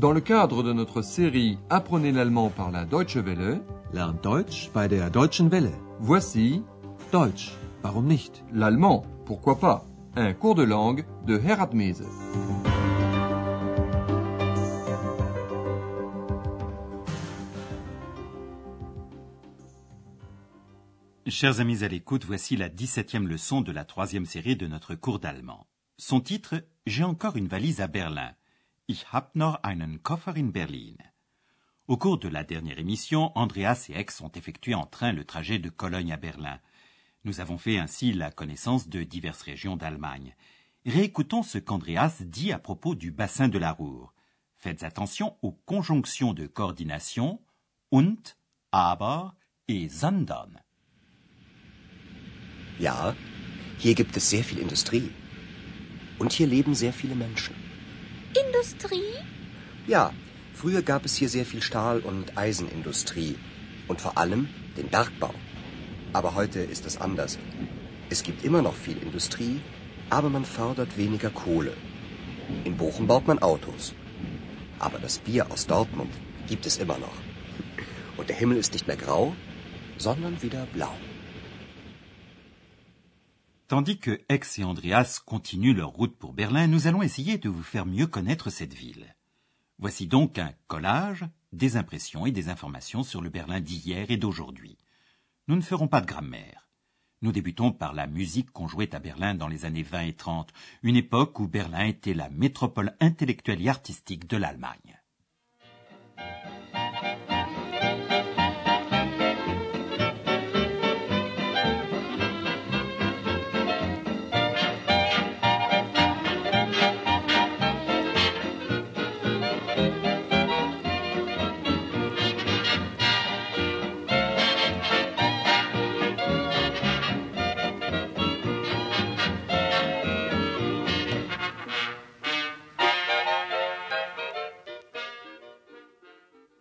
Dans le cadre de notre série Apprenez l'allemand par la Deutsche Welle, Lernt Deutsch bei der Deutschen Welle. voici Deutsch, warum nicht? l'allemand, pourquoi pas, un cours de langue de Herat Mese. Chers amis à l'écoute, voici la 17e leçon de la troisième série de notre cours d'allemand. Son titre J'ai encore une valise à Berlin. Ich hab noch einen Koffer in Berlin. Au cours de la dernière émission, Andreas et Ex ont effectué en train le trajet de Cologne à Berlin. Nous avons fait ainsi la connaissance de diverses régions d'Allemagne. Réécoutons ce qu'Andreas dit à propos du bassin de la Ruhr. Faites attention aux conjonctions de coordination und, aber et sondern. Ja, hier gibt es sehr viel Industrie. Und hier leben sehr viele Menschen. Industrie? Ja, früher gab es hier sehr viel Stahl- und Eisenindustrie. Und vor allem den Bergbau. Aber heute ist es anders. Es gibt immer noch viel Industrie, aber man fördert weniger Kohle. In Bochum baut man Autos. Aber das Bier aus Dortmund gibt es immer noch. Und der Himmel ist nicht mehr grau, sondern wieder blau. Tandis que Ex et Andreas continuent leur route pour Berlin, nous allons essayer de vous faire mieux connaître cette ville. Voici donc un collage, des impressions et des informations sur le Berlin d'hier et d'aujourd'hui. Nous ne ferons pas de grammaire. Nous débutons par la musique qu'on jouait à Berlin dans les années 20 et 30, une époque où Berlin était la métropole intellectuelle et artistique de l'Allemagne.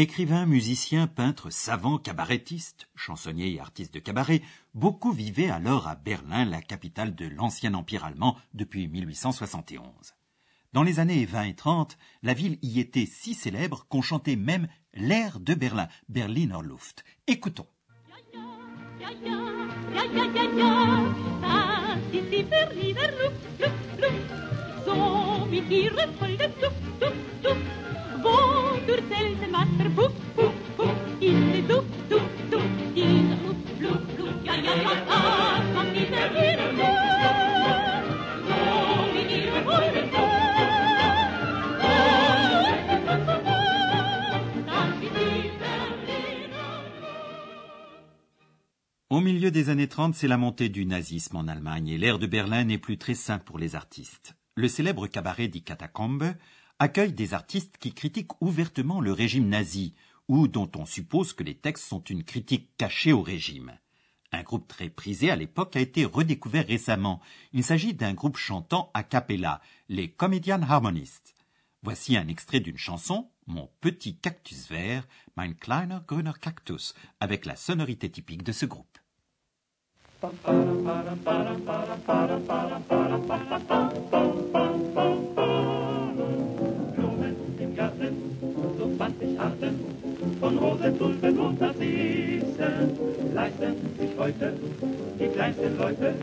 Écrivain, musicien, peintre, savant, cabarettiste, chansonnier et artiste de cabaret, beaucoup vivaient alors à Berlin, la capitale de l'ancien empire allemand depuis 1871. Dans les années 20 et 30, la ville y était si célèbre qu'on chantait même l'air de Berlin, Berliner Luft. Écoutons. Au milieu des années 30, c'est la montée du nazisme en Allemagne et l'air de Berlin n'est plus très sain pour les artistes. Le célèbre cabaret dit Catacombe accueille des artistes qui critiquent ouvertement le régime nazi ou dont on suppose que les textes sont une critique cachée au régime. Un groupe très prisé à l'époque a été redécouvert récemment. Il s'agit d'un groupe chantant a cappella, les Comedian Harmonists. Voici un extrait d'une chanson, Mon petit cactus vert, Mein kleiner grüner Cactus, avec la sonorité typique de ce groupe. Von Rosen, Tulpen und Narzissen leisten sich heute die kleinsten Leute.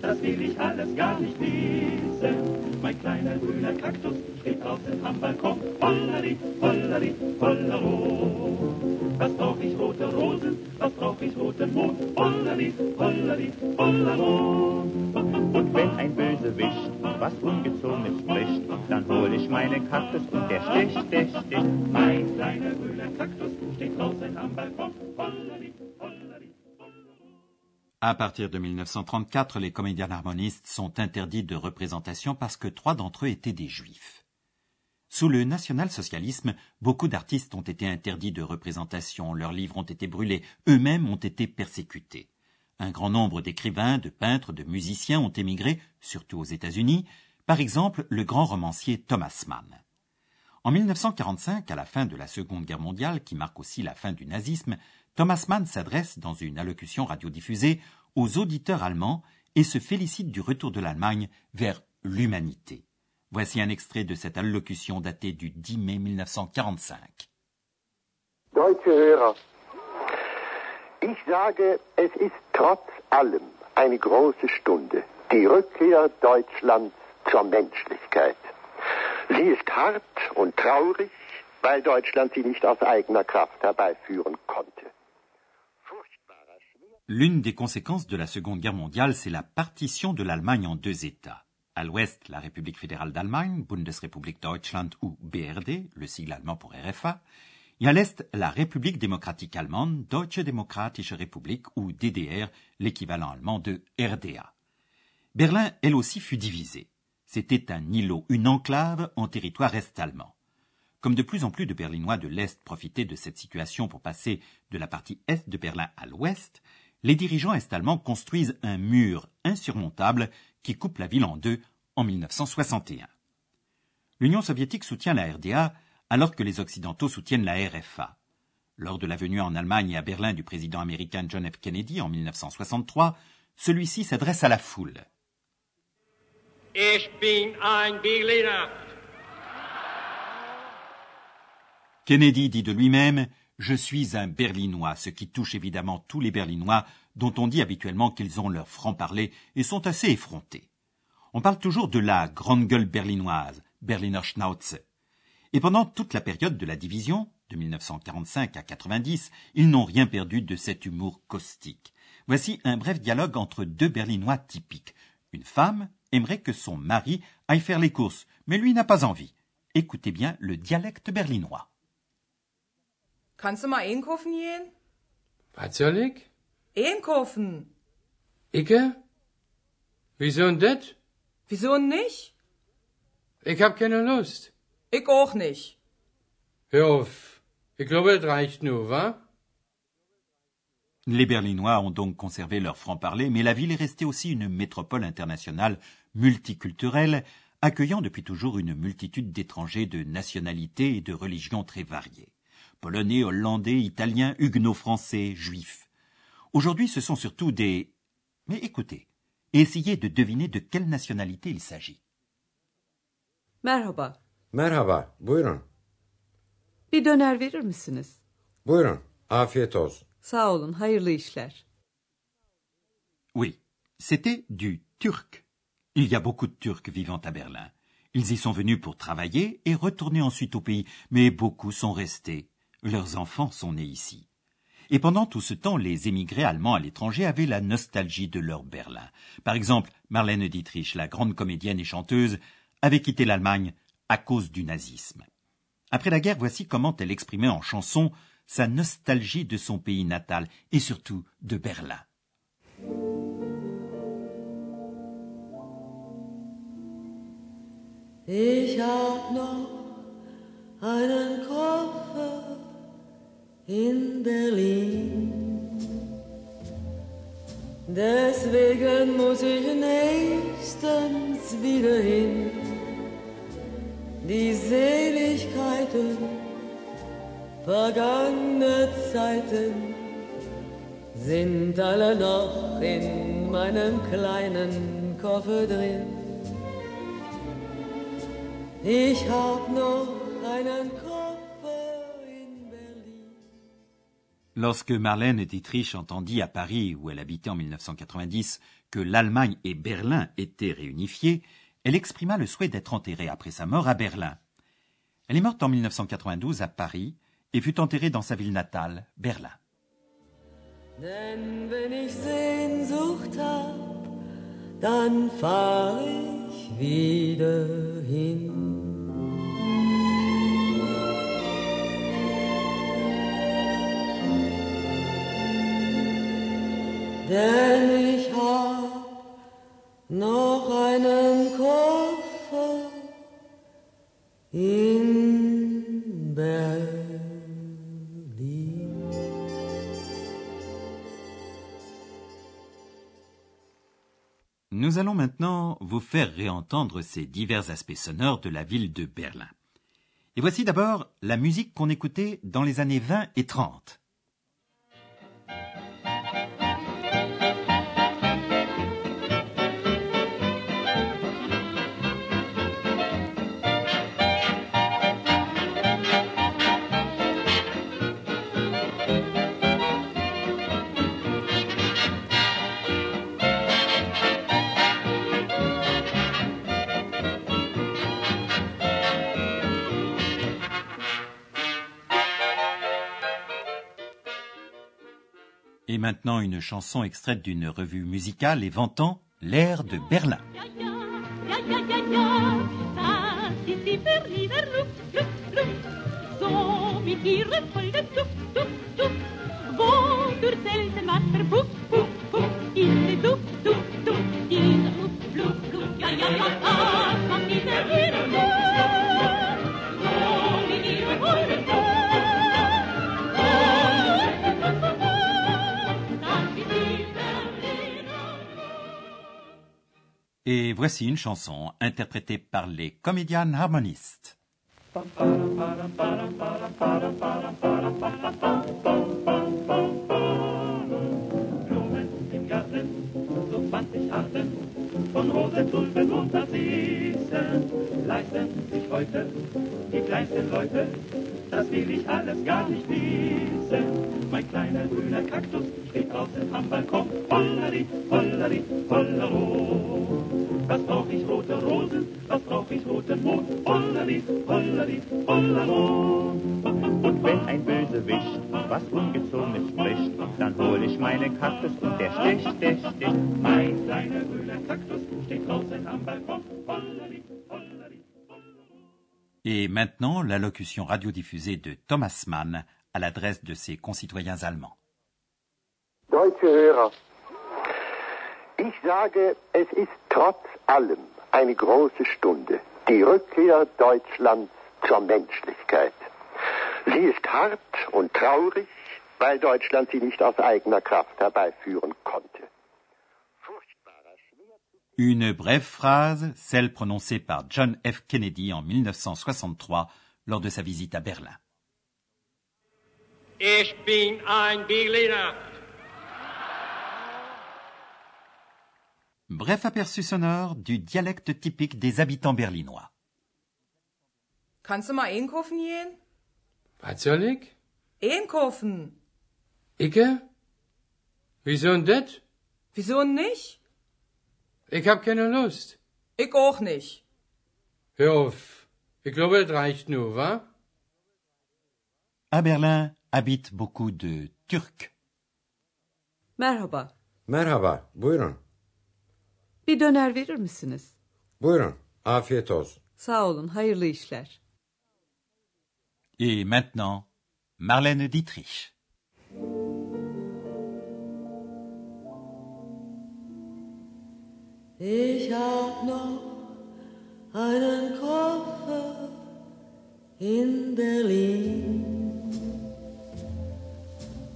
Das will ich alles gar nicht wissen. Mein kleiner grüner Kaktus steht draußen am Balkon. Hollari, hollari, hollero. Was brauch ich rote Rosen, was brauch ich roten Mond? Hollari, hollari, hollero. Und wenn ein Bösewicht was Ungezogenes spricht, dann hol ich meinen Kaktus und der sticht, der sticht. Mein kleiner grüner Kaktus À partir de 1934, les comédiens harmonistes sont interdits de représentation parce que trois d'entre eux étaient des juifs. Sous le national-socialisme, beaucoup d'artistes ont été interdits de représentation, leurs livres ont été brûlés, eux-mêmes ont été persécutés. Un grand nombre d'écrivains, de peintres, de musiciens ont émigré, surtout aux États-Unis, par exemple le grand romancier Thomas Mann. En 1945, à la fin de la Seconde Guerre mondiale, qui marque aussi la fin du nazisme, Thomas Mann s'adresse dans une allocution radiodiffusée aux auditeurs allemands et se félicite du retour de l'Allemagne vers l'humanité. Voici un extrait de cette allocution datée du 10 mai 1945. Deutsche Hörer, ich sage, es ist trotz allem eine große Stunde, die Rückkehr Deutschlands zur Menschlichkeit. L'une des conséquences de la Seconde Guerre mondiale, c'est la partition de l'Allemagne en deux États. À l'ouest, la République fédérale d'Allemagne, Bundesrepublik Deutschland ou BRD, le sigle allemand pour RFA, et à l'est, la République démocratique allemande, Deutsche Demokratische Republik ou DDR, l'équivalent allemand de RDA. Berlin, elle aussi, fut divisée. C'était un îlot, une enclave en territoire est-allemand. Comme de plus en plus de Berlinois de l'Est profitaient de cette situation pour passer de la partie est de Berlin à l'ouest, les dirigeants est-allemands construisent un mur insurmontable qui coupe la ville en deux en 1961. L'Union soviétique soutient la RDA alors que les Occidentaux soutiennent la RFA. Lors de la venue en Allemagne et à Berlin du président américain John F. Kennedy en 1963, celui-ci s'adresse à la foule. Ich bin ein Berliner. Kennedy dit de lui-même Je suis un Berlinois, ce qui touche évidemment tous les Berlinois dont on dit habituellement qu'ils ont leur franc-parler et sont assez effrontés. On parle toujours de la grande gueule berlinoise, Berliner Schnauze. Et pendant toute la période de la division, de 1945 à 90, ils n'ont rien perdu de cet humour caustique. Voici un bref dialogue entre deux Berlinois typiques. Une femme aimerait que son mari aille faire les courses, mais lui n'a pas envie. Écoutez bien le dialecte berlinois. Kannst du mal einkaufen gehen? Was soll ich? Einkaufen. Icke? Wieso denn das? Wieso nicht? Ich hab keine Lust. Ich auch nicht. Hör auf. Ich glaube, das reicht nur, wa? Les Berlinois ont donc conservé leur franc-parler, mais la ville est restée aussi une métropole internationale multiculturelle, accueillant depuis toujours une multitude d'étrangers de nationalités et de religions très variées. Polonais, Hollandais, Italiens, Huguenots français, Juifs. Aujourd'hui, ce sont surtout des... Mais écoutez, essayez de deviner de quelle nationalité il s'agit. Merhaba. Merhaba, buyurun. Bir döner verir misiniz? Buyurun, afiyet olsun. Sağ olun, hayırlı işler. Oui, c'était du turc. Il y a beaucoup de Turcs vivant à Berlin. Ils y sont venus pour travailler et retourner ensuite au pays, mais beaucoup sont restés. Leurs enfants sont nés ici. Et pendant tout ce temps, les émigrés allemands à l'étranger avaient la nostalgie de leur Berlin. Par exemple, Marlène Dietrich, la grande comédienne et chanteuse, avait quitté l'Allemagne à cause du nazisme. Après la guerre, voici comment elle exprimait en chanson sa nostalgie de son pays natal et surtout de Berlin. Ich hab noch einen Koffer in Berlin. Deswegen muss ich nächstens wieder hin. Die Seligkeiten vergangene Zeiten sind alle noch in meinem kleinen Koffer drin. Ich hab noch einen Koffer in Berlin. Lorsque Marlène Dietrich entendit à Paris, où elle habitait en 1990, que l'Allemagne et Berlin étaient réunifiées, elle exprima le souhait d'être enterrée après sa mort à Berlin. Elle est morte en 1992 à Paris et fut enterrée dans sa ville natale, Berlin. Denn wenn ich Sehnsucht hab, dann fahr ich wieder hin. Denn allons maintenant vous faire réentendre ces divers aspects sonores de la ville de Berlin. Et voici d'abord la musique qu'on écoutait dans les années 20 et 30. Et maintenant une chanson extraite d'une revue musicale et vantant l'air de Berlin. Voici une chanson interprétée par les comédiennes harmonistes. Blumen im Garten, so zwanzig Arten von Rosen, Tulpen und Narzissen leisten sich heute die kleinsten Leute. Das will ich alles gar nicht wissen. Mein kleiner grüner Kaktus steht draußen am Balkon. Hollari, rote Rosen? Was brauch ich roten Mond? Hollari, hollari, hollero. Und wenn ein Bösewicht was Ungezogenes spricht, dann hol ich meine Kaktus und der sticht, der sticht. Mein kleiner grüner Kaktus steht draußen am Balkon. Hollari, hollari. Et maintenant, l'allocution radiodiffusée de Thomas Mann à l'adresse de ses concitoyens allemands. Deutsche Hörer, ich sage, es ist trotz allem eine große Stunde, die Rückkehr Deutschlands zur Menschlichkeit. Sie ist hart und traurig, weil Deutschland sie nicht aus eigener Kraft herbeiführen konnte. Une brève phrase, celle prononcée par John F. Kennedy en 1963 lors de sa visite à Berlin. Ich bin ein Berliner. Bref aperçu sonore du dialecte typique des habitants berlinois. Kannst du mal einkaufen gehen? Was soll ich? Einkaufen. Icke? Wieso denn das? Wieso nicht? Ich hab keine Lust. Ich auch nicht. Hör auf. Ich glaube, das reicht nur, wa? À Berlin habitent beaucoup de Turcs. Merhaba. Merhaba, buyurun. Bir döner verir misiniz? Buyurun, afiyet olsun. Sağ olun, hayırlı işler. Et maintenant, Marlène Dietrich. Ich hab noch einen Koffer in Berlin.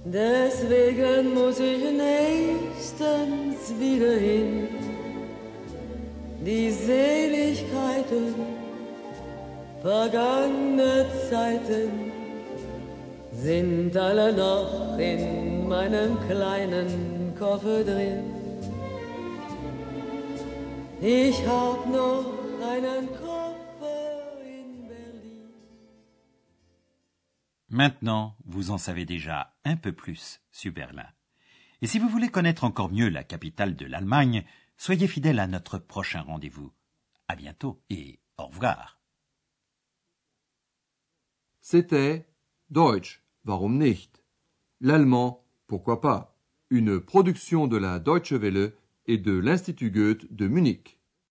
Deswegen muss ich nächstens wieder hin. Die Seligkeiten vergangener Zeiten sind alle noch in meinem kleinen Koffer drin. Ich hab noch einen Koffer in Berlin. Maintenant, vous en savez déjà un peu plus sur Berlin. Et si vous voulez connaître encore mieux la capitale de l'Allemagne, soyez fidèles à notre prochain rendez-vous. À bientôt et au revoir. C'était Deutsch, warum nicht? L'allemand, pourquoi pas? Une production de la Deutsche Welle et de l'Institut Goethe de Munich.